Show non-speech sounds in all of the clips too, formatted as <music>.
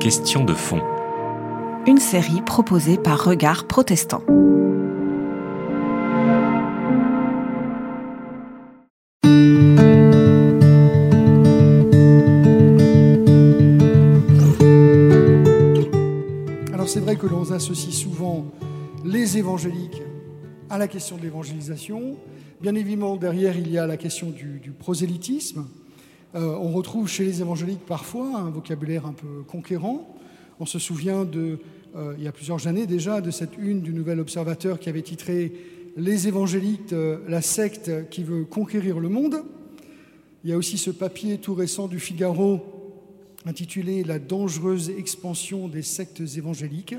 Question de fond. Une série proposée par Regard Protestant. Alors c'est vrai que l'on associe souvent les évangéliques à la question de l'évangélisation. Bien évidemment, derrière, il y a la question du, du prosélytisme. Euh, on retrouve chez les évangéliques parfois un vocabulaire un peu conquérant. On se souvient de, euh, il y a plusieurs années déjà de cette une du Nouvel Observateur qui avait titré Les évangéliques, euh, la secte qui veut conquérir le monde. Il y a aussi ce papier tout récent du Figaro intitulé La dangereuse expansion des sectes évangéliques.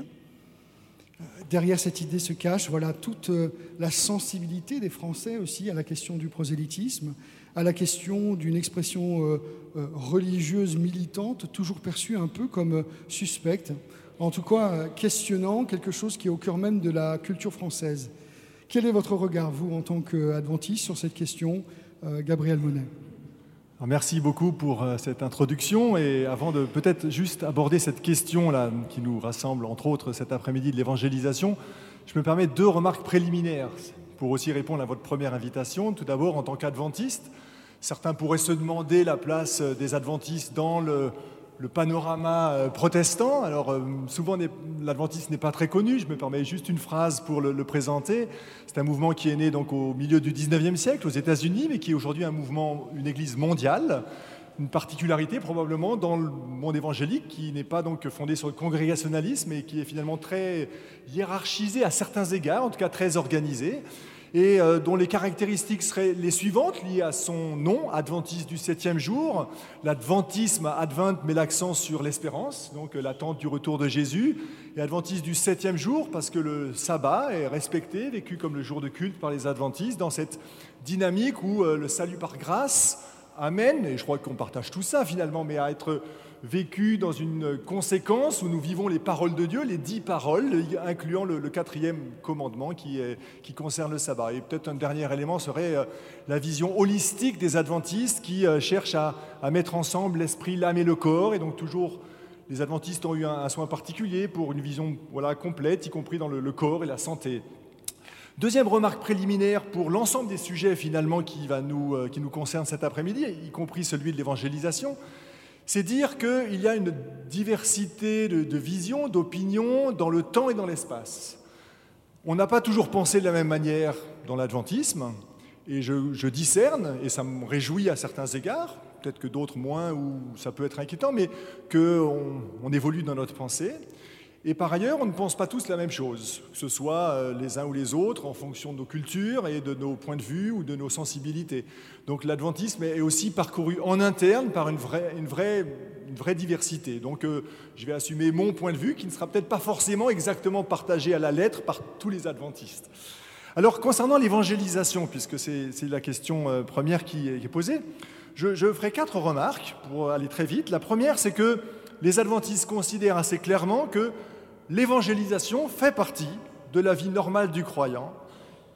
Derrière cette idée se cache voilà, toute la sensibilité des Français aussi à la question du prosélytisme, à la question d'une expression euh, euh, religieuse militante, toujours perçue un peu comme euh, suspecte, en tout cas questionnant quelque chose qui est au cœur même de la culture française. Quel est votre regard, vous, en tant qu'adventiste, sur cette question, Gabriel Monet? Merci beaucoup pour cette introduction et avant de peut-être juste aborder cette question-là qui nous rassemble entre autres cet après-midi de l'évangélisation, je me permets deux remarques préliminaires pour aussi répondre à votre première invitation. Tout d'abord, en tant qu'adventiste, certains pourraient se demander la place des adventistes dans le, panorama euh, protestant. Alors, euh, souvent, l'adventiste n'est pas très connu. Je me permets juste une phrase pour le, présenter. C'est un mouvement qui est né donc au milieu du 19e siècle aux États-Unis, mais qui est aujourd'hui un mouvement, une église mondiale. Une particularité probablement dans le monde évangélique qui n'est pas donc fondé sur le congrégationalisme et qui est finalement très hiérarchisé à certains égards, en tout cas très organisé et euh, dont les caractéristiques seraient les suivantes, liées à son nom, adventiste du septième jour. L'adventisme, advent, met l'accent sur l'espérance, donc euh, l'attente du retour de Jésus. Et adventiste du septième jour, parce que le sabbat est respecté, vécu comme le jour de culte par les adventistes, dans cette dynamique où euh, le salut par grâce amène, et je crois qu'on partage tout ça finalement, mais à être vécu dans une conséquence où nous vivons les paroles de Dieu, les dix paroles, incluant le, quatrième commandement qui, est, qui, concerne le sabbat. Et peut-être un dernier élément serait euh, la vision holistique des adventistes qui euh, cherchent à, mettre ensemble l'esprit, l'âme et le corps. Et donc toujours, les adventistes ont eu un, soin particulier pour une vision voilà, complète, y compris dans le corps et la santé. Deuxième remarque préliminaire pour l'ensemble des sujets finalement qui, va nous, euh, qui nous concernent cet après-midi, y compris celui de l'évangélisation c'est dire qu'il y a une diversité de, visions, d'opinions dans le temps et dans l'espace. On n'a pas toujours pensé de la même manière dans l'adventisme, et je, discerne, et ça me réjouit à certains égards, peut-être que d'autres moins, ou ça peut être inquiétant, mais qu'on on évolue dans notre pensée. Et par ailleurs, on ne pense pas tous la même chose, que ce soit euh, les uns ou les autres, en fonction de nos cultures et de nos points de vue ou de nos sensibilités. Donc l'adventisme est aussi parcouru en interne par une vraie, diversité. Donc euh, je vais assumer mon point de vue, qui ne sera peut-être pas forcément exactement partagé à la lettre par tous les adventistes. Alors concernant l'évangélisation, puisque c'est la question euh, première qui est posée, je ferai quatre remarques pour aller très vite. La première, c'est que les adventistes considèrent assez clairement que l'évangélisation fait partie de la vie normale du croyant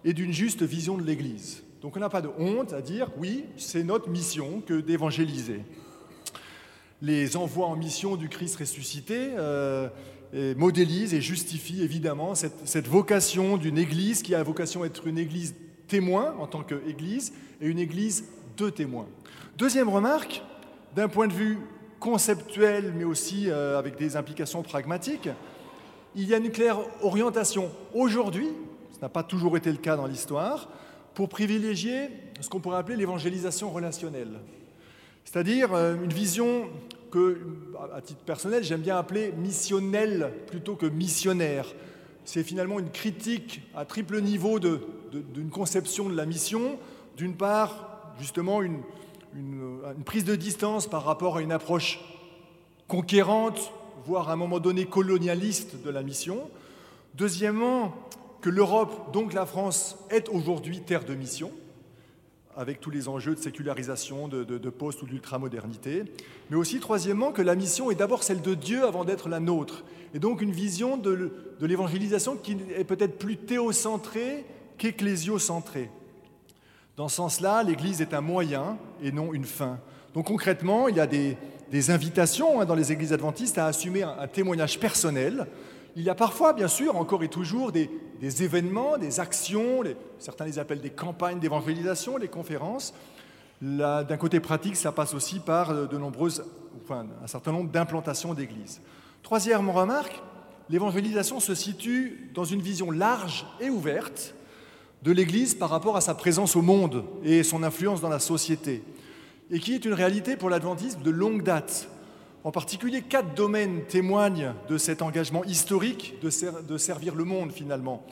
et d'une juste vision de l'Église. Donc on n'a pas de honte à dire oui, c'est notre mission que d'évangéliser. Les envois en mission du Christ ressuscité euh, modélisent et justifient évidemment cette, cette vocation d'une Église qui a vocation à être une Église témoin en tant qu'Église et une Église de témoins. Deuxième remarque, d'un point de vue conceptuel, mais aussi euh, avec des implications pragmatiques, il y a une claire orientation aujourd'hui, ce n'a pas toujours été le cas dans l'histoire, pour privilégier ce qu'on pourrait appeler l'évangélisation relationnelle. C'est-à-dire euh, une vision que, à titre personnel, j'aime bien appeler missionnelle plutôt que missionnaire. C'est finalement une critique à triple niveau d'une conception de la mission. D'une part, justement, une, une, prise de distance par rapport à une approche conquérante, voire à un moment donné colonialiste de la mission. Deuxièmement, que l'Europe, donc la France, est aujourd'hui terre de mission, avec tous les enjeux de sécularisation, de, de, post ou d'ultramodernité. Mais aussi, troisièmement, que la mission est d'abord celle de Dieu avant d'être la nôtre. Et donc une vision de, de l'évangélisation qui est peut-être plus théocentrée qu'ecclésiocentrée. Dans ce sens-là, l'Église est un moyen et non une fin. Donc concrètement, il y a des, invitations hein, dans les églises adventistes à assumer un, témoignage personnel. Il y a parfois, bien sûr, encore et toujours, des, événements, des actions, certains les appellent des campagnes d'évangélisation, les conférences. D'un côté pratique, ça passe aussi par de nombreuses, un certain nombre d'implantations d'églises. Troisième remarque, l'évangélisation se situe dans une vision large et ouverte de l'Église par rapport à sa présence au monde et son influence dans la société, et qui est une réalité pour l'adventisme de longue date. En particulier, quatre domaines témoignent de cet engagement historique de, servir le monde finalement.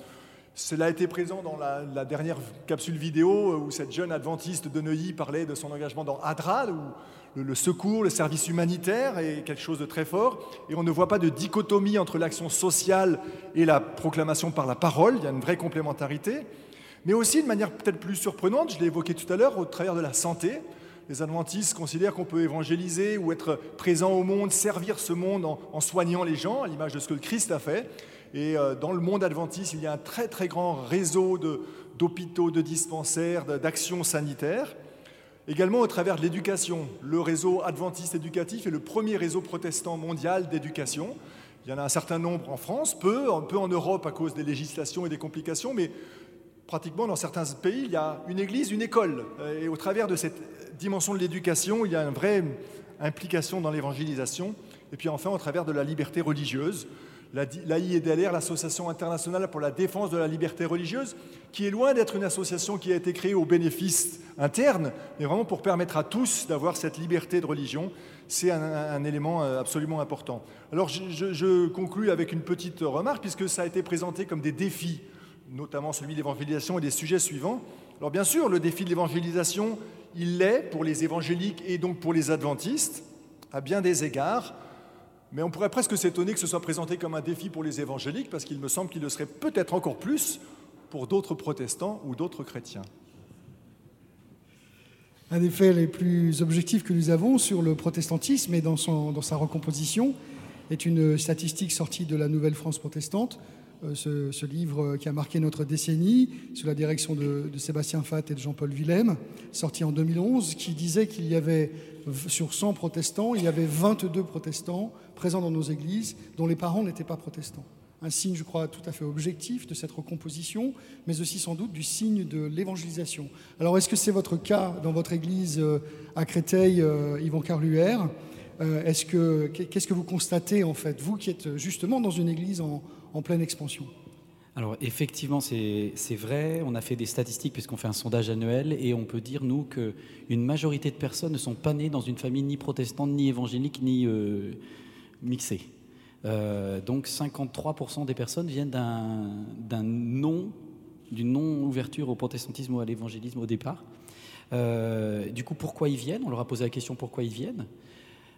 Cela a été présent dans la, dernière capsule vidéo où cette jeune adventiste de Neuilly parlait de son engagement dans Adral, où le, secours, le service humanitaire est quelque chose de très fort. Et on ne voit pas de dichotomie entre l'action sociale et la proclamation par la parole. Il y a une vraie complémentarité. Mais aussi, de manière peut-être plus surprenante, je l'ai évoqué tout à l'heure, au travers de la santé. Les adventistes considèrent qu'on peut évangéliser ou être présent au monde, servir ce monde en, soignant les gens, à l'image de ce que le Christ a fait. Et euh, dans le monde adventiste, il y a un très très grand réseau d'hôpitaux, de dispensaires, d'actions sanitaires. Également au travers de l'éducation. Le réseau adventiste éducatif est le premier réseau protestant mondial d'éducation. Il y en a un certain nombre en France, peu, peu en Europe à cause des législations et des complications, mais pratiquement dans certains pays, il y a une église, une école. Et au travers de cette dimension de l'éducation, il y a une vraie implication dans l'évangélisation. Et puis enfin, au travers de la liberté religieuse, l'AIEDLR, l'Association internationale pour la défense de la liberté religieuse, qui est loin d'être une association qui a été créée au bénéfice interne, mais vraiment pour permettre à tous d'avoir cette liberté de religion. C'est un, élément euh, absolument important. Alors je, je conclus avec une petite remarque, puisque ça a été présenté comme des défis, notamment celui de l'évangélisation et des sujets suivants. Alors bien sûr, le défi de l'évangélisation, il l'est pour les évangéliques et donc pour les adventistes, à bien des égards. Mais on pourrait presque s'étonner que ce soit présenté comme un défi pour les évangéliques, parce qu'il me semble qu'il le serait peut-être encore plus pour d'autres protestants ou d'autres chrétiens. Un des faits les plus objectifs que nous avons sur le protestantisme et dans, dans sa recomposition est une statistique sortie de la Nouvelle France protestante, euh, ce, livre qui a marqué notre décennie, sous la direction de, de Sébastien Fatt et de Jean-Paul Willem, sorti en 2011, qui disait qu'il y avait, sur 100 protestants, il y avait 22 protestants présents dans nos églises dont les parents n'étaient pas protestants. Un signe, je crois, tout à fait objectif de cette recomposition, mais aussi sans doute du signe de l'évangélisation. Alors, est-ce que c'est votre cas dans votre église euh, à Créteil, euh, Yvan Carluère? Euh, est-ce que, Qu'est-ce que vous constatez, en fait, vous qui êtes justement dans une église en, en pleine expansion alors effectivement, c'est vrai, on a fait des statistiques puisqu'on fait un sondage annuel et on peut dire, nous, qu'une majorité de personnes ne sont pas nées dans une famille ni protestante, ni évangélique, ni, mixé. Euh, donc 53% des personnes viennent d'un non, d'une non-ouverture au protestantisme ou à l'évangélisme au départ. Euh, du coup, pourquoi ils viennent? On leur a posé la question pourquoi ils viennent?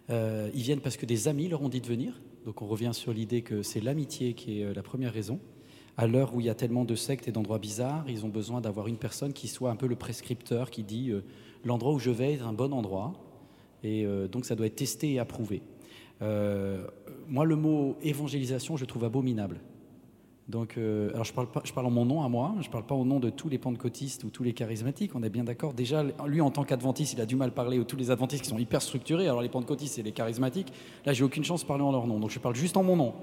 Euh, ils viennent parce que des amis leur ont dit de venir. Donc on revient sur l'idée que c'est l'amitié qui est la première raison. À l'heure où il y a tellement de sectes et d'endroits bizarres, ils ont besoin d'avoir une personne qui soit un peu le prescripteur, qui dit l'endroit où je vais est un bon endroit. Et donc ça doit être testé et approuvé. Euh, moi, le mot évangélisation, je trouve abominable. Donc, euh, alors je parle, en mon nom à moi, je ne parle pas au nom de tous les pentecôtistes ou tous les charismatiques, on est bien d'accord. Déjà, lui, en tant qu'adventiste, il a du mal à parler aux tous les adventistes qui sont hyper structurés. Alors, les pentecôtistes et les charismatiques, là, j'ai aucune chance de parler en leur nom. Donc, je parle juste en mon nom.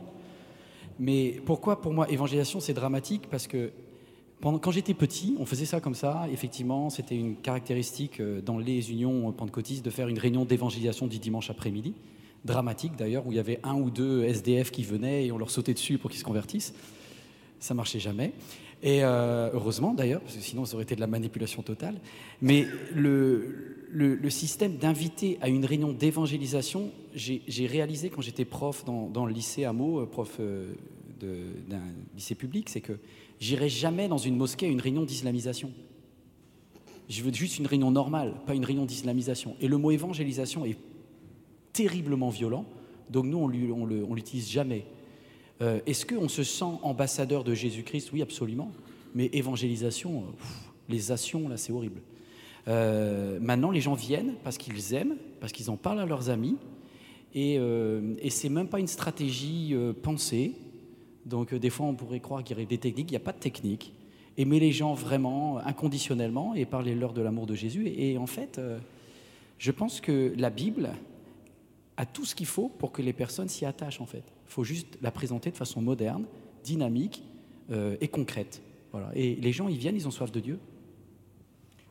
Mais pourquoi, pour moi, évangélisation, c'est dramatique? Parce que quand j'étais petit, on faisait ça comme ça. Effectivement, c'était une caractéristique euh, dans les unions pentecôtistes de faire une réunion d'évangélisation du dimanche après-midi dramatique d'ailleurs, où il y avait un ou deux SDF qui venaient et on leur sautait dessus pour qu'ils se convertissent. Ça marchait jamais. Et euh, heureusement d'ailleurs, parce que sinon ça aurait été de la manipulation totale. Mais le, système d'inviter à une réunion d'évangélisation, j'ai réalisé quand j'étais prof dans, le lycée Hameau, euh, prof euh, d'un lycée public, c'est que j'irai jamais dans une mosquée à une réunion d'islamisation. Je veux juste une réunion normale, pas une réunion d'islamisation. Et le mot évangélisation est terriblement violent, donc nous, on ne l'utilise jamais. Euh, est-ce qu'on se sent ambassadeur de Jésus-Christ? Oui, absolument. Mais évangélisation, euh, les actions, là, c'est horrible. Euh, maintenant, les gens viennent parce qu'ils aiment, parce qu'ils en parlent à leurs amis, et, et c'est même pas une stratégie pensée. Donc, des fois, on pourrait croire qu'il y aurait des techniques. Il n'y a pas de technique. Aimer les gens vraiment, inconditionnellement, et parler leur de l'amour de Jésus. et en fait, je pense que la Bible, a tout ce qu'il faut pour que les personnes s'y attachent en fait. Il faut juste la présenter de façon moderne, dynamique euh, et concrète. Voilà. Et les gens, ils viennent, ils ont soif de Dieu.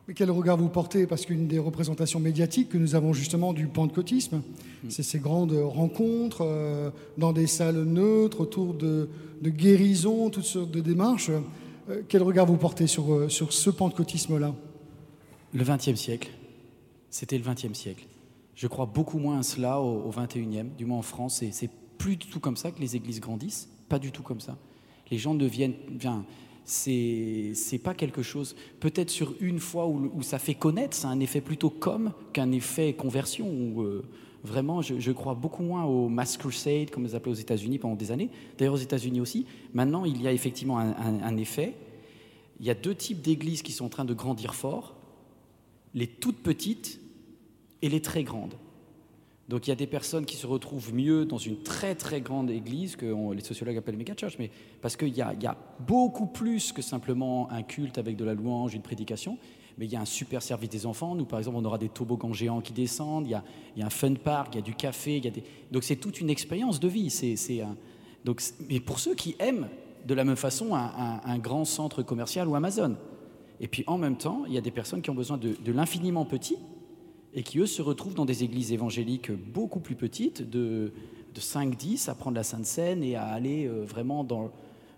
Mais quel regard vous portez? Parce qu'une des représentations médiatiques que nous avons justement du pentecôtisme, mm. c'est ces grandes rencontres euh, dans des salles neutres, autour de, de guérison, toutes sortes de démarches. Euh, quel regard vous portez sur, euh, sur ce pentecôtisme-là? Le XXe siècle. C'était le XXe siècle. Je crois beaucoup moins à cela au XXIe, du moins en France. C'est plus du tout comme ça que les églises grandissent. Pas du tout comme ça. Les gens deviennent. Bien, c'est pas quelque chose, peut-être sur une fois où, ça fait connaître, c'est un effet plutôt comme qu'un effet conversion. Où, euh, vraiment, je, crois beaucoup moins au mass crusade, comme ils appelaient aux États-Unis pendant des années. D'ailleurs, aux États-Unis aussi. Maintenant, il y a effectivement un, effet. Il y a deux types d'églises qui sont en train de grandir fort les toutes petites et les très grandes. Donc il y a des personnes qui se retrouvent mieux dans une très très grande église que les sociologues appellent méga church, mais parce qu'il y, a beaucoup plus que simplement un culte avec de la louange, une prédication, mais il y a un super service des enfants. Nous, par exemple, on aura des toboggans géants qui descendent, il y a, un fun park, il y a du café, donc c'est toute une expérience de vie. Mais pour ceux qui aiment de la même façon un, grand centre commercial ou Amazon. Et puis en même temps, il y a des personnes qui ont besoin de l'infiniment petit et qui, eux, se retrouvent dans des églises évangéliques beaucoup plus petites, de, de 5-10, à prendre la Sainte Seine et à aller euh, vraiment dans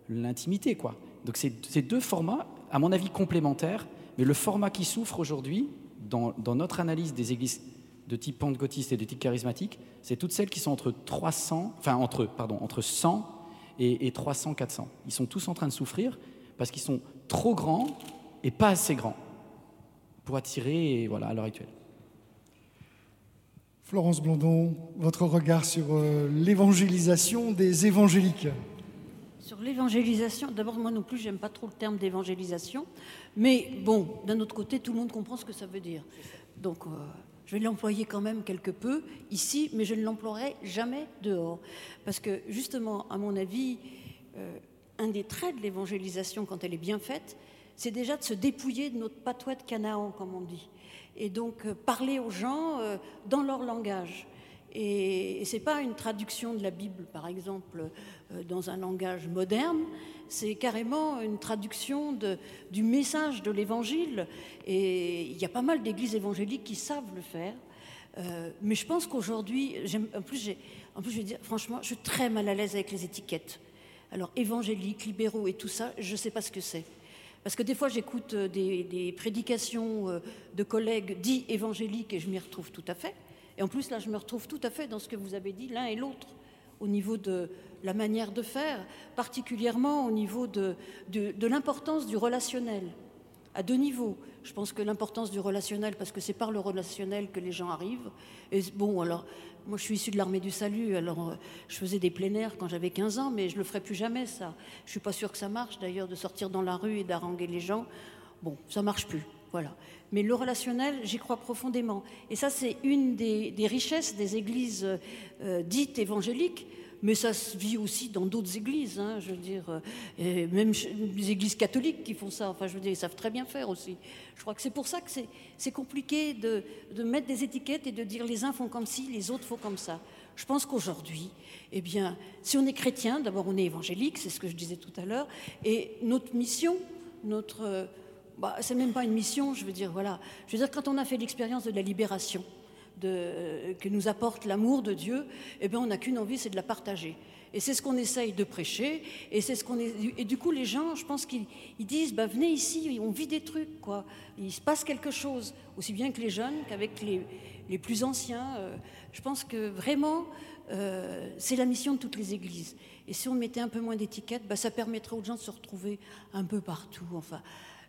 l'intimité. quoi. Donc c'est deux formats, à mon avis, complémentaires, mais le format qui souffre aujourd'hui, dans, notre analyse des églises de type pentecôtiste et de type charismatique, c'est toutes celles qui sont entre 300, enfin entre, pardon, entre 100 et, et 300, 400. Ils sont tous en train de souffrir parce qu'ils sont trop grands et pas assez grands pour attirer voilà, à l'heure actuelle. Florence Blondon, votre regard sur euh, l'évangélisation des évangéliques Sur l'évangélisation, d'abord moi non plus j'aime pas trop le terme d'évangélisation, mais bon, d'un autre côté tout le monde comprend ce que ça veut dire. Donc euh, je vais l'employer quand même quelque peu ici, mais je ne l'emploierai jamais dehors. Parce que justement, à mon avis, euh, un des traits de l'évangélisation quand elle est bien faite, c'est déjà de se dépouiller de notre patois de Canaan, comme on dit et donc euh, parler aux gens euh, dans leur langage. Et, ce n'est pas une traduction de la Bible, par exemple, euh, dans un langage moderne, c'est carrément une traduction du message de l'Évangile. Et il y a pas mal d'églises évangéliques qui savent le faire. mais je pense qu'aujourd'hui, en plus, en plus, je vais dire, franchement, je suis très mal à l'aise avec les étiquettes. Alors, évangélique, libéraux et tout ça, je ne sais pas ce que c'est. Parce que des fois, j'écoute euh, des, prédications euh, de collègues dits évangéliques et je m'y retrouve tout à fait. Et en plus, là, je me retrouve tout à fait dans ce que vous avez dit, l'un et l'autre, au niveau de la manière de faire, particulièrement au niveau de, de l'importance du relationnel, à deux niveaux. Je pense que l'importance du relationnel, parce que c'est par le relationnel que les gens arrivent. Et bon, alors, moi, je suis issue de l'armée du salut, alors euh, je faisais des plein quand j'avais 15 ans, mais je le ferai plus jamais, ça. Je suis pas sûre que ça marche, d'ailleurs, de sortir dans la rue et d'haranguer les gens. Bon, ça marche plus, voilà. Mais le relationnel, j'y crois profondément. Et ça, c'est une des, richesses des églises euh, dites évangéliques, mais ça se vit aussi dans d'autres églises, hein, je veux dire, euh, même les églises catholiques qui font ça, enfin je veux dire, ils savent très bien faire aussi. Je crois que c'est pour ça que c'est compliqué de, mettre des étiquettes et de dire les uns font comme ci, les autres font comme ça. Je pense qu'aujourd'hui, eh bien, si on est chrétien, d'abord on est évangélique, c'est ce que je disais tout à l'heure, et notre mission, notre... Bah, c'est même pas une mission, je veux dire, voilà. Je veux dire, quand on a fait l'expérience de la libération, que nous apporte l'amour de Dieu, eh bien, on n'a qu'une envie, c'est de la partager. Et c'est ce qu'on essaye de prêcher. Et c'est ce qu'on. Et du coup, les gens, je pense qu'ils disent, bah, venez ici, on vit des trucs, quoi. Il se passe quelque chose, aussi bien que les jeunes qu'avec les, les, plus anciens. Euh, je pense que vraiment, euh, c'est la mission de toutes les églises. Et si on mettait un peu moins d'étiquettes, bah, ça permettrait aux gens de se retrouver un peu partout. Enfin,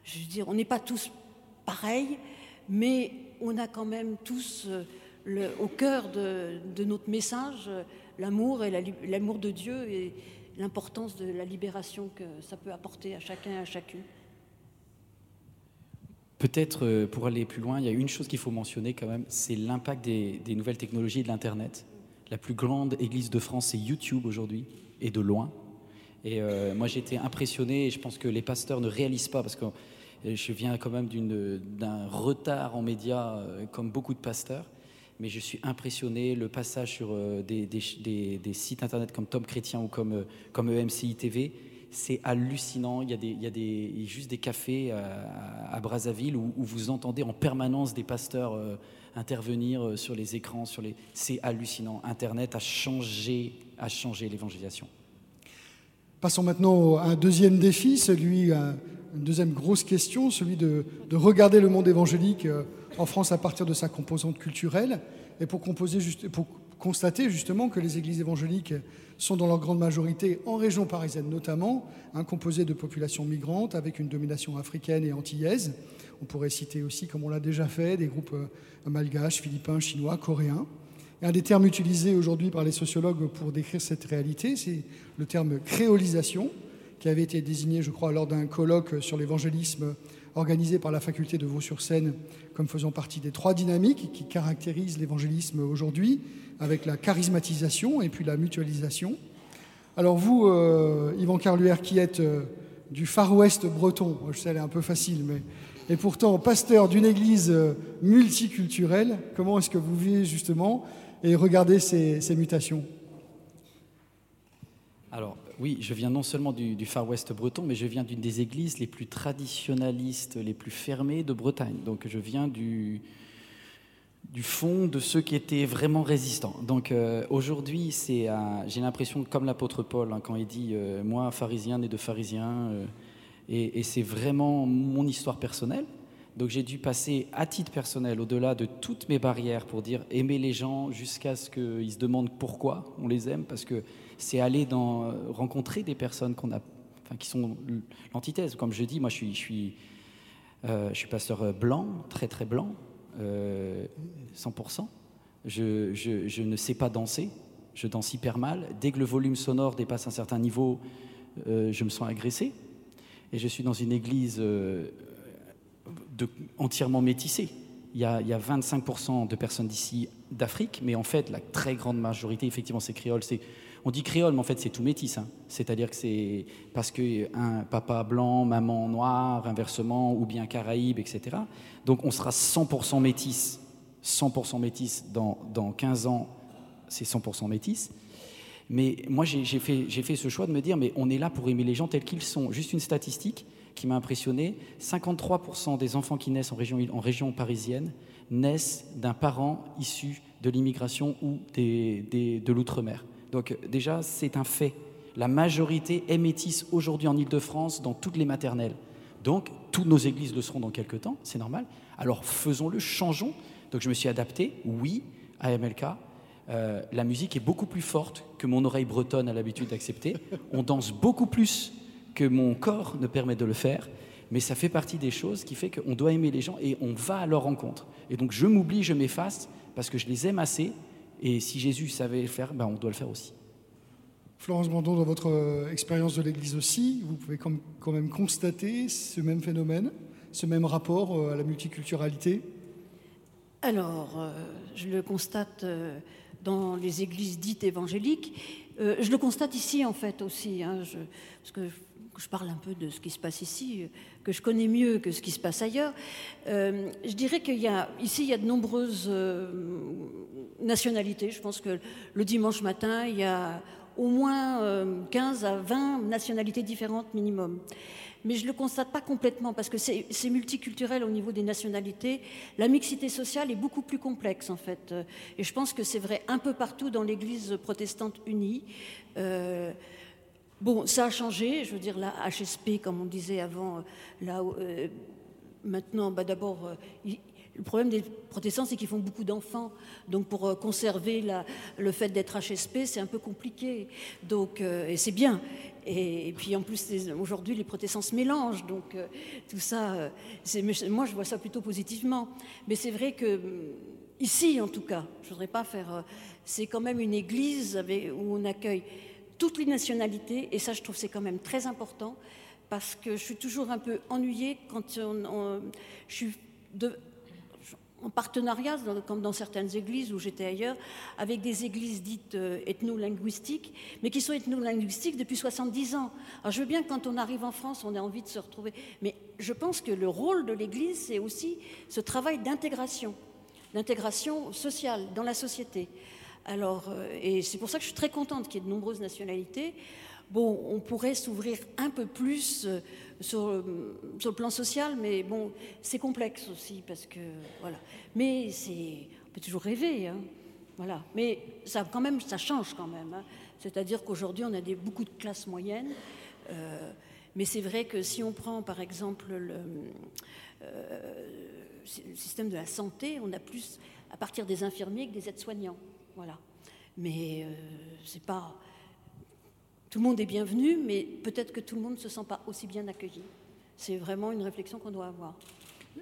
je veux dire, on n'est pas tous pareils, mais on a quand même tous euh, au cœur de, notre message euh, l'amour et l'amour de Dieu et l'importance de la libération que ça peut apporter à chacun et à chacune. Peut-être euh, pour aller plus loin, il y a une chose qu'il faut mentionner quand même, c'est l'impact des, nouvelles technologies et de l'Internet. La plus grande église de France, c'est YouTube aujourd'hui, et de loin. Et moi, j'ai été impressionné, et je pense que les pasteurs ne réalisent pas, parce que je viens quand même d'un retard en médias, euh, comme beaucoup de pasteurs. mais je suis impressionné. Le passage sur euh, des, sites internet comme Tom Chrétien ou comme, euh, comme EMCI TV, c'est hallucinant. Il y a, des, il y a des, juste des cafés à, Brazzaville où, vous entendez en permanence des pasteurs intervenir sur les écrans. Sur les... C'est hallucinant. Internet a changé, a changé l'évangélisation. Passons maintenant à un deuxième défi, celui, une deuxième grosse question, celui de, de regarder le monde évangélique en France à partir de sa composante culturelle et pour, pour constater justement que les églises évangéliques sont dans leur grande majorité en région parisienne notamment, hein, composées de populations migrantes avec une domination africaine et antillaise. On pourrait citer aussi, comme on l'a déjà fait, des groupes euh, malgaches, philippins, chinois, coréens. Et un des termes utilisés aujourd'hui par les sociologues pour décrire cette réalité, c'est le terme créolisation, qui avait été désigné, je crois, lors d'un colloque sur l'évangélisme organisé par la faculté de Vaux-sur-Seine comme faisant partie des trois dynamiques qui caractérisent l'évangélisme aujourd'hui, avec la charismatisation et puis la mutualisation. Alors vous, euh, Yvan Carluère, qui êtes euh, du Far West breton, je sais, elle est un peu facile, mais et pourtant pasteur d'une église euh, multiculturelle, comment est-ce que vous vivez justement et regardez ces, ces mutations? Alors, oui, je viens non seulement du, Far West breton, mais je viens d'une des églises les plus traditionnalistes, les plus fermées de Bretagne. Donc je viens du, fond de ceux qui étaient vraiment résistants. Donc euh, aujourd'hui, c'est, j'ai l'impression, comme l'apôtre Paul, hein, quand il dit euh, Moi, pharisien né de pharisien, euh, et, et c'est vraiment mon histoire personnelle. Donc j'ai dû passer à titre personnel, au-delà de toutes mes barrières, pour dire aimer les gens jusqu'à ce qu'ils se demandent pourquoi on les aime, parce que c'est aller dans, rencontrer des personnes a, enfin, qui sont l'antithèse. Comme je dis, moi je suis, je suis, euh, je suis pasteur blanc, très très blanc, 100%. Euh, je, je, ne sais pas danser, je danse hyper mal. Dès que le volume sonore dépasse un certain niveau, euh, je me sens agressé. Et je suis dans une église entièrement métissée. Il y, a, il y a 25% de personnes d'ici d'Afrique, mais en fait, la très grande majorité, effectivement, c'est créole. C'est on dit créole, mais en fait, c'est tout métis. Hein. C'est-à-dire que c'est parce qu'un papa blanc, maman noire, inversement, ou bien caraïbe, etc. Donc, on sera 100% métis. 100% métis dans, dans 15 ans, c'est 100% métis. Mais moi, j'ai fait, fait ce choix de me dire, mais on est là pour aimer les gens tels qu'ils sont. Juste une statistique qui m'a impressionné 53% des enfants qui naissent en région, en région parisienne naissent d'un parent issu de l'immigration ou des, de l'outre-mer. Donc déjà, c'est un fait. La majorité est métisse aujourd'hui en Ile-de-France dans toutes les maternelles. Donc, toutes nos églises le seront dans quelques temps, c'est normal. Alors faisons-le, changeons. Donc je me suis adapté, oui, à MLK. Euh, la musique est beaucoup plus forte que mon oreille bretonne a l'habitude d'accepter. On danse beaucoup plus que mon corps ne permet de le faire. Mais ça fait partie des choses qui fait qu'on doit aimer les gens et on va à leur rencontre. Et donc je m'oublie, je m'efface parce que je les aime assez et si Jésus savait le faire, ben on doit le faire aussi. Florence Brandon, dans votre euh, expérience de l'Église aussi, vous pouvez quand même constater ce même phénomène, ce même rapport euh, à la multiculturalité? Alors, euh, je le constate dans les églises dites évangéliques. je le constate ici, en fait, aussi, hein, parce que je parle un peu de ce qui se passe ici, que je connais mieux que ce qui se passe ailleurs. je dirais qu'il y il y a de nombreuses nationalités. Je pense que le dimanche matin, il y a au moins 15 euh, à 20 nationalités différentes minimum. Mais je ne le constate pas complètement parce que c'est multiculturel au niveau des nationalités. La mixité sociale est beaucoup plus complexe en fait. Et je pense que c'est vrai un peu partout dans l'Église protestante unie. Euh, bon, ça a changé. Je veux dire, la HSP, comme on disait avant, là, euh, maintenant, bah, d'abord, le problème des protestants, c'est qu'ils font beaucoup d'enfants. Donc, pour euh, conserver le fait d'être HSP, c'est un peu compliqué. Donc, euh, et c'est bien. Et, puis, en plus, aujourd'hui, les protestants se mélangent. Donc, euh, tout ça, moi, je vois ça plutôt positivement. Mais c'est vrai que, ici, en tout cas, je ne voudrais pas faire. c'est quand même une église où on accueille toutes les nationalités. Et ça, je trouve, c'est quand même très important. Parce que je suis toujours un peu ennuyée quand je suis en partenariat, comme dans certaines églises où j'étais ailleurs, avec des églises dites euh, ethno-linguistiques, mais qui sont ethno-linguistiques depuis 70 ans. Alors je veux bien que quand on arrive en France, on ait envie de se retrouver, mais je pense que le rôle de l'Église, c'est aussi ce travail d'intégration. d'intégration sociale dans la société. Alors, et c'est pour ça que je suis très contente qu'il y ait de nombreuses nationalités. Bon, on pourrait s'ouvrir un peu plus sur, sur, le plan social, mais bon, c'est complexe aussi parce que voilà. Mais c'est, on peut toujours rêver, hein. voilà. Mais ça, quand même, ça change quand même. Hein. C'est-à-dire qu'aujourd'hui, on a beaucoup de classes moyennes. Euh, mais c'est vrai que si on prend par exemple le, euh, le, système de la santé, on a plus à partir des infirmiers que des aides-soignants. Voilà. Mais euh, c'est pas. Tout le monde est bienvenu, mais peut-être que tout le monde ne se sent pas aussi bien accueilli. C'est vraiment une réflexion qu'on doit avoir.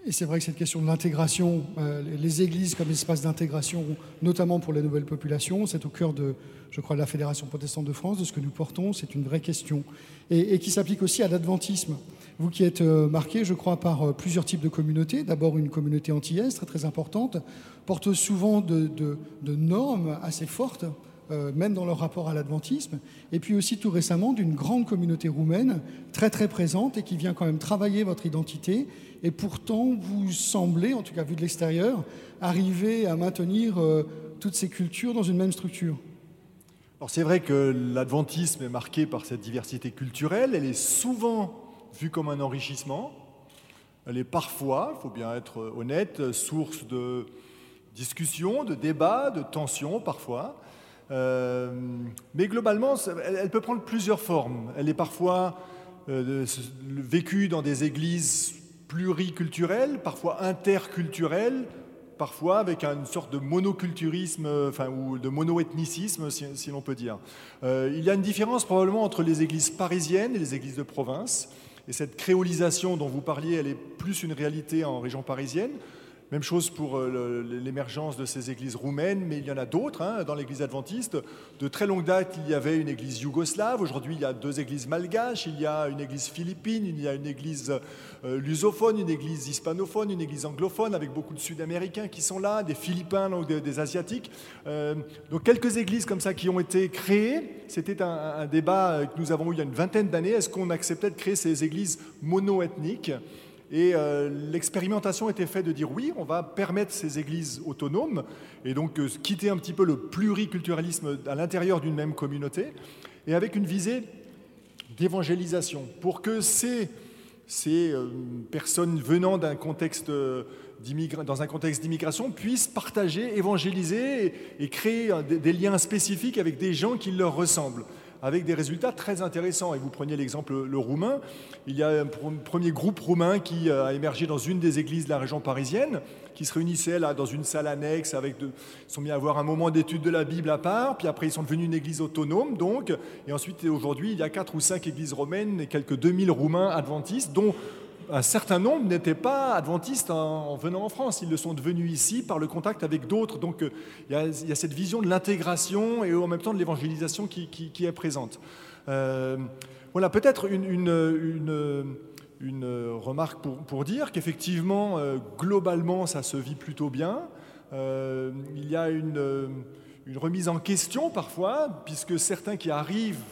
Et c'est vrai que cette question de l'intégration, euh, les églises comme espace d'intégration, notamment pour les nouvelles populations, c'est au cœur de, je crois, la Fédération protestante de France, de ce que nous portons, c'est une vraie question. Et qui s'applique aussi à l'adventisme. Vous qui êtes euh, marqué, je crois, par euh, plusieurs types de communautés, d'abord une communauté antillaise très très importante, porte souvent de, normes assez fortes, euh, même dans leur rapport à l'adventisme, et puis aussi tout récemment d'une grande communauté roumaine, très très présente et qui vient quand même travailler votre identité. Et pourtant vous semblez, en tout cas vu de l'extérieur, arriver à maintenir toutes ces cultures dans une même structure. Alors c'est vrai que l'adventisme est marqué par cette diversité culturelle, elle est souvent vue comme un enrichissement, elle est parfois, il faut bien être honnête, source de discussions, de débats, de tensions parfois. Euh, mais globalement, elle, peut prendre plusieurs formes. Elle est parfois euh, vécue dans des églises pluriculturel, parfois interculturel, parfois avec une sorte de monoculturisme, enfin, ou de monoethnicisme, si, si l'on peut dire. Euh, il y a une différence probablement entre les églises parisiennes et les églises de province. Et cette créolisation dont vous parliez, elle est plus une réalité en région parisienne. Même chose pour euh, l'émergence de ces églises roumaines, mais il y en a d'autres hein, dans l'église adventiste. De très longue date, il y avait une église yougoslave. Aujourd'hui, il y a deux églises malgaches. Il y a une église philippine, il y a une église euh, lusophone, une église hispanophone, une église anglophone, avec beaucoup de Sud-Américains qui sont là, des Philippins des, des Asiatiques. Euh, donc quelques églises comme ça qui ont été créées. C'était un, un débat que nous avons eu il y a une vingtaine d'années. Est-ce qu'on acceptait de créer ces églises monoethniques? Et euh, l'expérimentation était faite de dire oui, on va permettre ces églises autonomes et donc euh, quitter un petit peu le pluriculturalisme à l'intérieur d'une même communauté et avec une visée d'évangélisation pour que ces, euh, personnes venant d'un contexte dans un contexte d'immigration puissent partager, évangéliser et, créer des liens spécifiques avec des gens qui leur ressemblent avec des résultats très intéressants. Et vous preniez l'exemple le roumain. Il y a un premier groupe roumain qui euh, a émergé dans une des églises de la région parisienne, qui se réunissait là dans une salle annexe avec de, ils sont mis à avoir un moment d'étude de la Bible à part, puis après ils sont devenus une église autonome donc, et ensuite aujourd'hui il y a quatre ou cinq églises romaines et quelques 2000 roumains adventistes, dont un certain nombre n'étaient pas adventistes en, venant en France. Ils le sont devenus ici par le contact avec d'autres. Donc euh, il y, a, cette vision de l'intégration et en même temps de l'évangélisation qui, est présente. Euh, voilà, peut-être une, remarque pour, dire qu'effectivement, euh, globalement, ça se vit plutôt bien. Il y a une remise en question parfois, puisque certains qui arrivent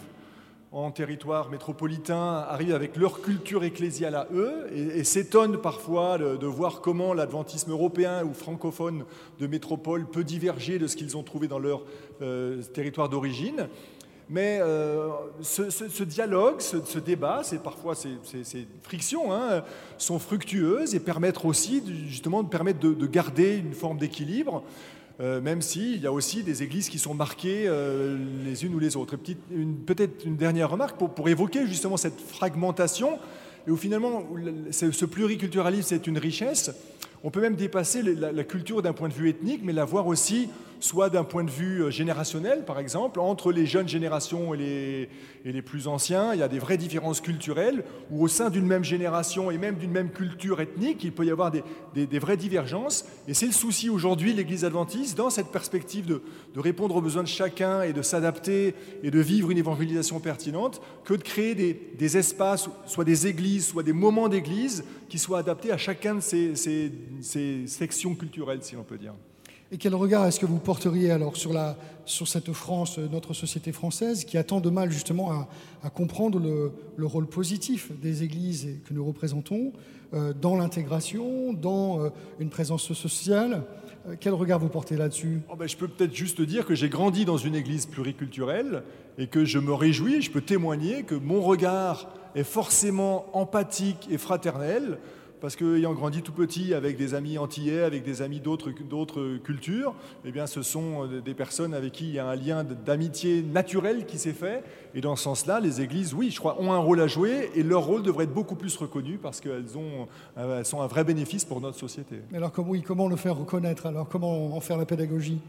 en territoire métropolitain arrivent avec leur culture ecclésiale à eux et, s'étonnent parfois de, voir comment l'adventisme européen ou francophone de métropole peut diverger de ce qu'ils ont trouvé dans leur euh, territoire d'origine. Mais euh, ce, dialogue, ce, débat, parfois ces, frictions hein, sont fructueuses et permettent aussi justement de permettre de garder une forme d'équilibre. Euh, même s'il y a aussi des églises qui sont marquées euh, les unes ou les autres. Peut-être une dernière remarque pour, évoquer justement cette fragmentation, et où finalement ce pluriculturalisme c'est une richesse. On peut même dépasser la culture d'un point de vue ethnique, mais la voir aussi soit d'un point de vue euh, générationnel, par exemple, entre les jeunes générations et les, plus anciens, il y a des vraies différences culturelles, ou au sein d'une même génération et même d'une même culture ethnique, il peut y avoir des, vraies divergences. Et c'est le souci aujourd'hui de l'Église adventiste, dans cette perspective de, répondre aux besoins de chacun et de s'adapter et de vivre une évangélisation pertinente, que de créer des, espaces, soit des églises, soit des moments d'église, qui soient adaptés à chacun de ces sections culturelles, si l'on peut dire. Et quel regard est-ce que vous porteriez alors sur, la, sur cette France, notre société française, qui a tant de mal justement à, comprendre le, le, rôle positif des églises que nous représentons euh, dans l'intégration, dans euh, une présence sociale, Euh, quel regard vous portez là-dessus? Oh ben, Je peux peut-être juste dire que j'ai grandi dans une église pluriculturelle et que je me réjouis, je peux témoigner que mon regard est forcément empathique et fraternel parce qu'ayant grandi tout petit avec des amis antillais, avec des amis d'autres cultures, eh bien, ce sont euh, des personnes avec qui il y a un lien d'amitié naturel qui s'est fait. Et dans ce sens-là, les églises, oui, je crois, ont un rôle à jouer et leur rôle devrait être beaucoup plus reconnu parce qu'elles ont, euh, elles sont un vrai bénéfice pour notre société. Alors, comment, oui, comment le faire reconnaître Alors, comment en faire la pédagogie?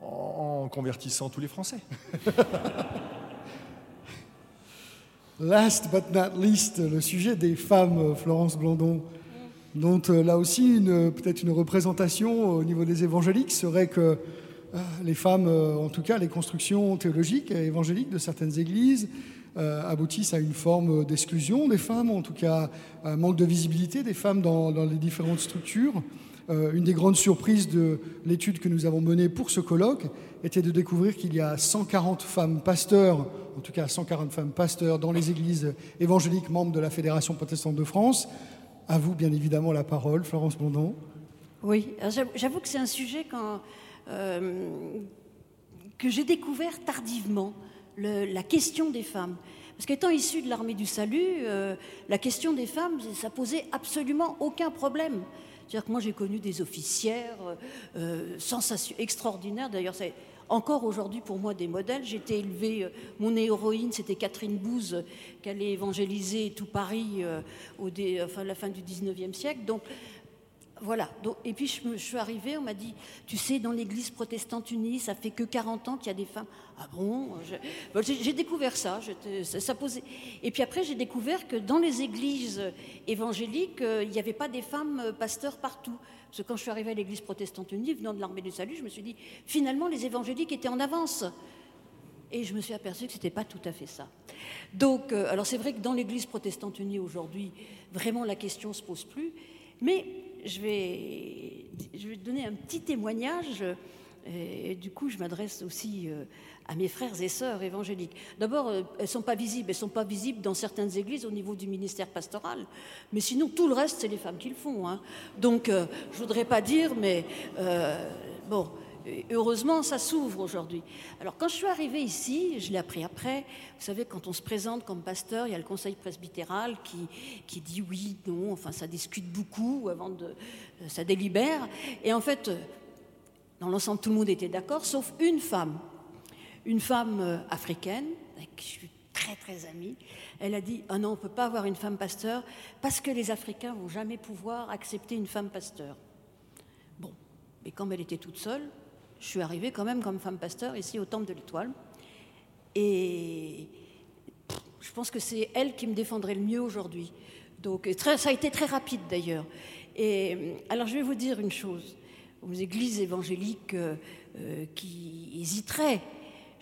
En convertissant tous les Français. <laughs> Last but not least, le sujet des femmes, euh, Florence Blandon, dont euh, là aussi peut-être une représentation au niveau des évangéliques serait que euh, les femmes, en tout cas les constructions théologiques et évangéliques de certaines églises, aboutissent à une forme d'exclusion des femmes, en tout cas un manque de visibilité des femmes dans les différentes structures. une des grandes surprises de l'étude que nous avons menée pour ce colloque était de découvrir qu'il y a 140 femmes pasteurs, en tout cas 140 femmes pasteurs dans les églises évangéliques membres de la Fédération protestante de France. À vous, bien évidemment, la parole, Florence Bondon. Oui, j'avoue que c'est un sujet euh, que j'ai découvert tardivement, la question des femmes. Parce qu'étant issu de l'armée du salut, euh, la question des femmes, ça posait absolument aucun problème. C'est-à-dire que moi j'ai connu des officières euh, extraordinaires. D'ailleurs, c'est encore aujourd'hui pour moi des modèles. J'étais élevée, euh, mon héroïne c'était Catherine Bouze, qui allait évangéliser tout Paris euh, au à la fin du 19e siècle. Donc voilà. et puis je, suis arrivée, on m'a dit, tu sais, dans l'église protestante unie, ça fait que 40 ans qu'il y a des femmes. Ah bon? J'ai découvert ça, ça. Et puis après, j'ai découvert que dans les églises évangéliques, euh, il n'y avait pas des femmes pasteurs partout. Parce que quand je suis arrivée à l'église protestante unie, venant de l'armée du salut, je me suis dit, finalement, les évangéliques étaient en avance. Et je me suis aperçue que ce n'était pas tout à fait ça. Donc, euh, alors c'est vrai que dans l'église protestante unie aujourd'hui, vraiment la question ne se pose plus. Mais je vais, je vais donner un petit témoignage. Et, du coup, je m'adresse aussi euh, à mes frères et sœurs évangéliques. D'abord, euh, elles ne sont pas visibles. Elles sont pas visibles dans certaines églises au niveau du ministère pastoral. Mais sinon, tout le reste, c'est les femmes qui le font. Hein. Donc, euh, je ne voudrais pas dire, mais bon, heureusement, ça s'ouvre aujourd'hui. Alors, quand je suis arrivée ici, je l'ai appris après, vous savez, quand on se présente comme pasteur, il y a le conseil presbytéral qui, qui dit oui, non, enfin, ça discute beaucoup avant de. ça délibère. Et en fait, dans l'ensemble, tout le monde était d'accord, sauf une femme. Une femme euh, africaine, avec qui je suis très très amie. Elle a dit Ah non, on ne peut pas avoir une femme pasteur parce que les Africains vont jamais pouvoir accepter une femme pasteur. Bon, mais comme elle était toute seule, je suis arrivée quand même comme femme pasteur ici au Temple de l'Étoile. Et je pense que c'est elle qui me défendrait le mieux aujourd'hui. Donc, ça a été très rapide d'ailleurs. Et alors, je vais vous dire une chose aux églises évangéliques euh, euh, qui hésiteraient.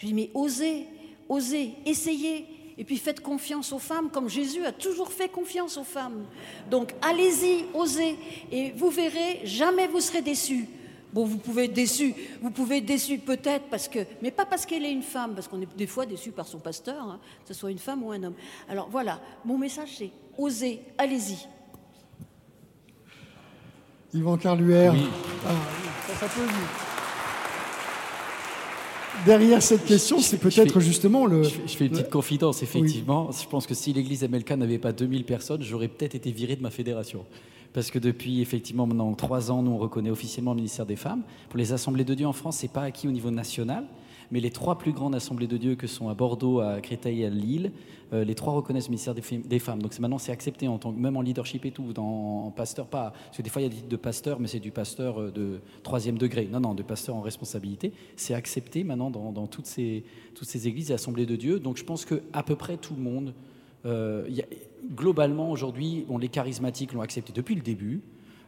Je dis, mais osez, osez, essayez. Et puis faites confiance aux femmes, comme Jésus a toujours fait confiance aux femmes. Donc allez-y, osez, et vous verrez, jamais vous serez déçus. Bon, vous pouvez être déçu, vous pouvez être déçu peut-être parce que, mais pas parce qu'elle est une femme, parce qu'on est des fois déçu par son pasteur, hein, que ce soit une femme ou un homme. Alors voilà, mon message c'est osez, allez-y. Yvan Carluère. Oui. Ah, ça Derrière cette question, c'est peut-être justement le. Je fais, une petite confidence, effectivement. Je pense que si l'église MLK n'avait pas 2000 personnes, j'aurais peut-être été viré de ma fédération parce que depuis effectivement maintenant trois ans, nous on reconnaît officiellement le ministère des Femmes. Pour les assemblées de Dieu en France, c'est pas acquis au niveau national, mais les trois plus grandes assemblées de Dieu que sont à Bordeaux, à Créteil et à Lille, euh, les trois reconnaissent le ministère des, femmes. Donc maintenant c'est accepté en tant que même en leadership et tout, dans, en pasteur pas, parce que des fois il y a des titres de pasteur, mais c'est du pasteur euh, de troisième degré. Non non, de pasteur en responsabilité. C'est accepté maintenant dans, toutes ces toutes ces églises et assemblées de Dieu. Donc je pense que à peu près tout le monde euh, globalement, aujourd'hui, les charismatiques l'ont accepté depuis le début.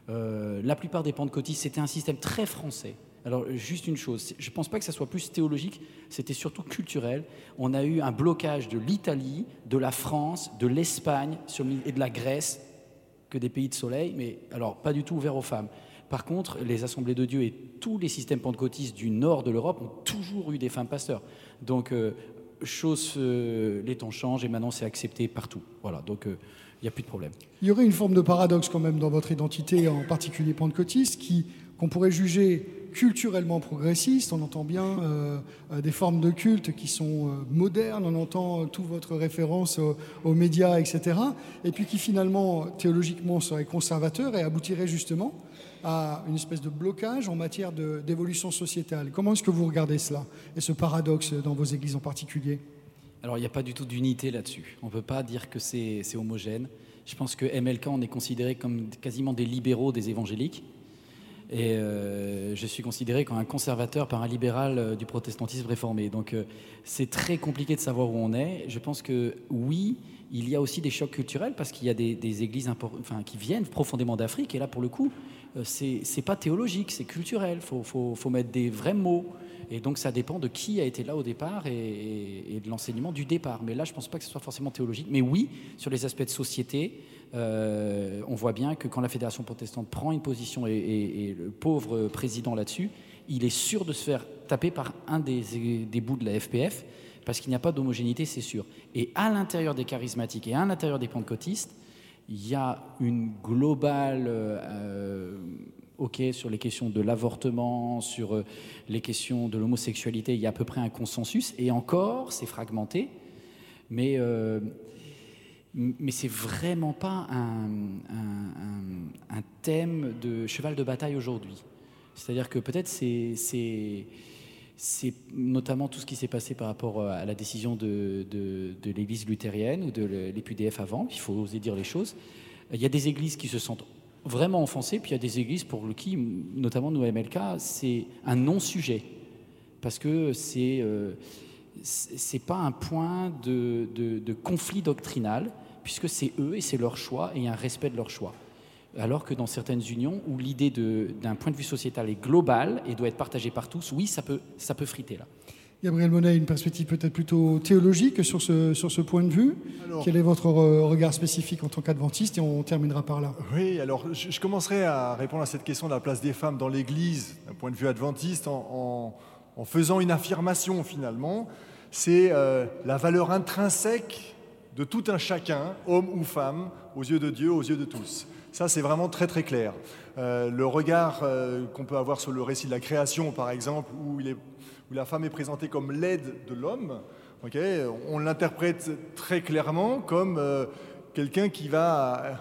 La plupart des pentecôtistes, c'était un système très français. Alors, juste une chose, je ne pense pas que ça soit plus théologique, c'était surtout culturel. On a eu un blocage de l'Italie, de la France, de l'Espagne et de la Grèce, que des pays de soleil, mais alors pas du tout ouvert aux femmes. Par contre, les assemblées de Dieu et tous les systèmes pentecôtistes du nord de l'Europe ont toujours eu des femmes pasteurs. Donc, euh, chose, euh, les temps changent et maintenant c'est accepté partout. Voilà, donc il n'y a plus de problème. Il y aurait une forme de paradoxe quand même dans votre identité, en particulier pentecôtiste, qu'on pourrait juger culturellement progressiste. On entend bien euh, des formes de culte qui sont euh, modernes, on entend toute votre référence aux, médias, etc. Et puis qui finalement, théologiquement, serait conservateur et aboutirait justement à une espèce de blocage en matière d'évolution sociétale. Comment est-ce que vous regardez cela et ce paradoxe dans vos églises en particulier? Alors il n'y a pas du tout d'unité là-dessus. On ne peut pas dire que c'est homogène. Je pense que MLK, on est considéré comme quasiment des libéraux des évangéliques. Et euh, je suis considéré comme un conservateur par un libéral euh, du protestantisme réformé. Donc euh, c'est très compliqué de savoir où on est. Je pense que oui, il y a aussi des chocs culturels parce qu'il y a des, églises qui viennent profondément d'Afrique. Et là, pour le coup, c'est pas théologique, c'est culturel. Il faut, mettre des vrais mots. Et donc ça dépend de qui a été là au départ et, de l'enseignement du départ. Mais là, je ne pense pas que ce soit forcément théologique. Mais oui, sur les aspects de société, euh, on voit bien que quand la Fédération protestante prend une position et, le pauvre président là-dessus, il est sûr de se faire taper par un des, bouts de la FPF parce qu'il n'y a pas d'homogénéité, c'est sûr. Et à l'intérieur des charismatiques et à l'intérieur des pentecôtistes, il y a une globale, euh, ok, sur les questions de l'avortement, sur euh, les questions de l'homosexualité, il y a à peu près un consensus. Et encore, c'est fragmenté, mais mais c'est vraiment pas un, thème de cheval de bataille aujourd'hui. C'est-à-dire que peut-être c'est, notamment tout ce qui s'est passé par rapport à la décision de, l'Église luthérienne ou de l'EPUDF avant, il faut oser dire les choses. Il y a des églises qui se sentent vraiment offensées, puis il y a des églises pour qui, notamment nous à MLK, c'est un non-sujet. Parce que c'est... Euh, c'est pas un point de conflit doctrinal, puisque c'est eux et c'est leur choix et un respect de leur choix. Alors que dans certaines unions où l'idée d'un point de vue sociétal est globale et doit être partagée par tous, oui, ça peut, ça peut friter là. Gabriel Monet, une perspective peut-être plutôt théologique sur ce, sur ce point de vue. Quel est votre regard spécifique en tant qu'adventiste Et on terminera par là. Oui, alors je, commencerai à répondre à cette question de la place des femmes dans l'Église d'un point de vue adventiste en, en, faisant une affirmation finalement. C'est euh, la valeur intrinsèque de tout un chacun, homme ou femme, aux yeux de Dieu, aux yeux de tous. Ça, c'est vraiment très très clair. Euh, le regard euh, qu'on peut avoir sur le récit de la création, par exemple, où, la femme est présentée comme l'aide de l'homme, on l'interprète très clairement comme euh, quelqu'un qui va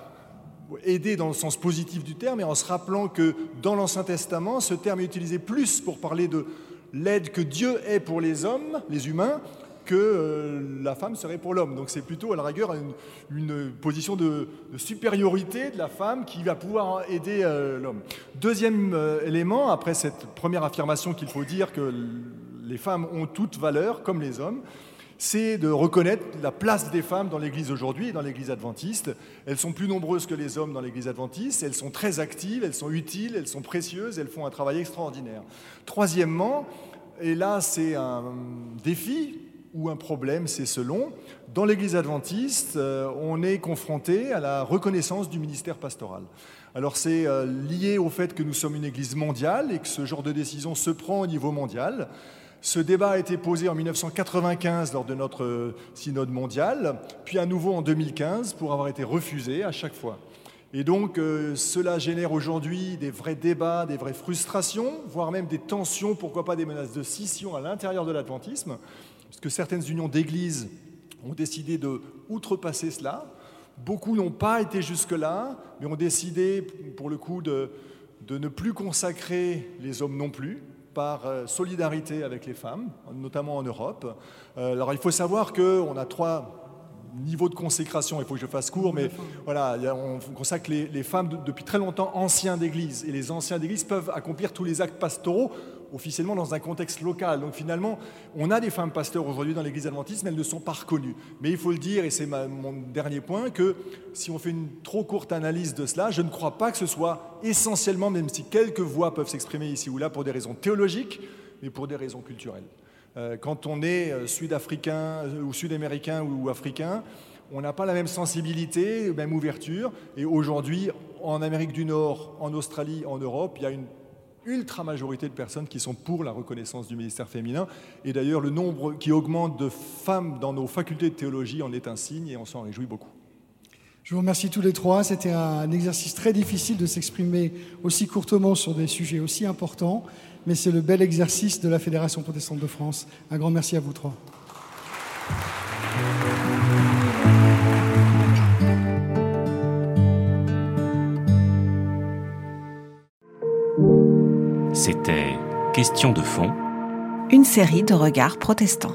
aider dans le sens positif du terme, et en se rappelant que dans l'Ancien Testament, ce terme est utilisé plus pour parler de l'aide que Dieu est pour les hommes, les humains, que euh, la femme serait pour l'homme. Donc c'est plutôt à la rigueur une, position de, supériorité de la femme qui va pouvoir aider euh, l'homme. Deuxième euh, élément, après cette première affirmation qu'il faut dire que les femmes ont toute valeur comme les hommes, c'est de reconnaître la place des femmes dans l'Église aujourd'hui et dans l'Église adventiste. Elles sont plus nombreuses que les hommes dans l'Église adventiste, elles sont très actives, elles sont utiles, elles sont précieuses, elles font un travail extraordinaire. Troisièmement, et là c'est un défi ou un problème, c'est selon. Dans l'Église adventiste, euh, on est confronté à la reconnaissance du ministère pastoral. Alors c'est euh, lié au fait que nous sommes une Église mondiale et que ce genre de décision se prend au niveau mondial. Ce débat a été posé en 1995 lors de notre euh, synode mondial, puis à nouveau en 2015 pour avoir été refusé à chaque fois. Et donc cela génère aujourd'hui des vrais débats, des vraies frustrations, voire même des tensions, pourquoi pas des menaces de scission à l'intérieur de l'adventisme parce que certaines unions d'églises ont décidé de outrepasser cela. Beaucoup n'ont pas été jusque-là, mais ont décidé, pour le coup, de, ne plus consacrer les hommes non plus, par euh, solidarité avec les femmes, notamment en Europe. Euh, alors il faut savoir qu'on a trois niveaux de consécration, il faut que je fasse court, mais voilà, on consacre les, les femmes depuis très longtemps anciens d'église, et les anciens d'église peuvent accomplir tous les actes pastoraux officiellement dans un contexte local. Donc finalement, on a des femmes pasteurs aujourd'hui dans l'Église adventiste, mais elles ne sont pas reconnues. Mais il faut le dire, et c'est mon dernier point, que si on fait une trop courte analyse de cela, je ne crois pas que ce soit essentiellement, même si quelques voix peuvent s'exprimer ici ou là pour des raisons théologiques, mais pour des raisons culturelles. Euh, quand on est euh, sud-africain euh, ou sud-américain ou africain, on n'a pas la même sensibilité, même ouverture. Et aujourd'hui, en Amérique du Nord, en Australie, en Europe, il y a une ultra majorité de personnes qui sont pour la reconnaissance du ministère féminin. Et d'ailleurs, le nombre qui augmente de femmes dans nos facultés de théologie en est un signe et on s'en réjouit beaucoup. Je vous remercie tous les trois. C'était un exercice très difficile de s'exprimer aussi courtement sur des sujets aussi importants, mais c'est le bel exercice de la Fédération protestante de France. Un grand merci à vous trois. Question de fond. Une série de regards protestants.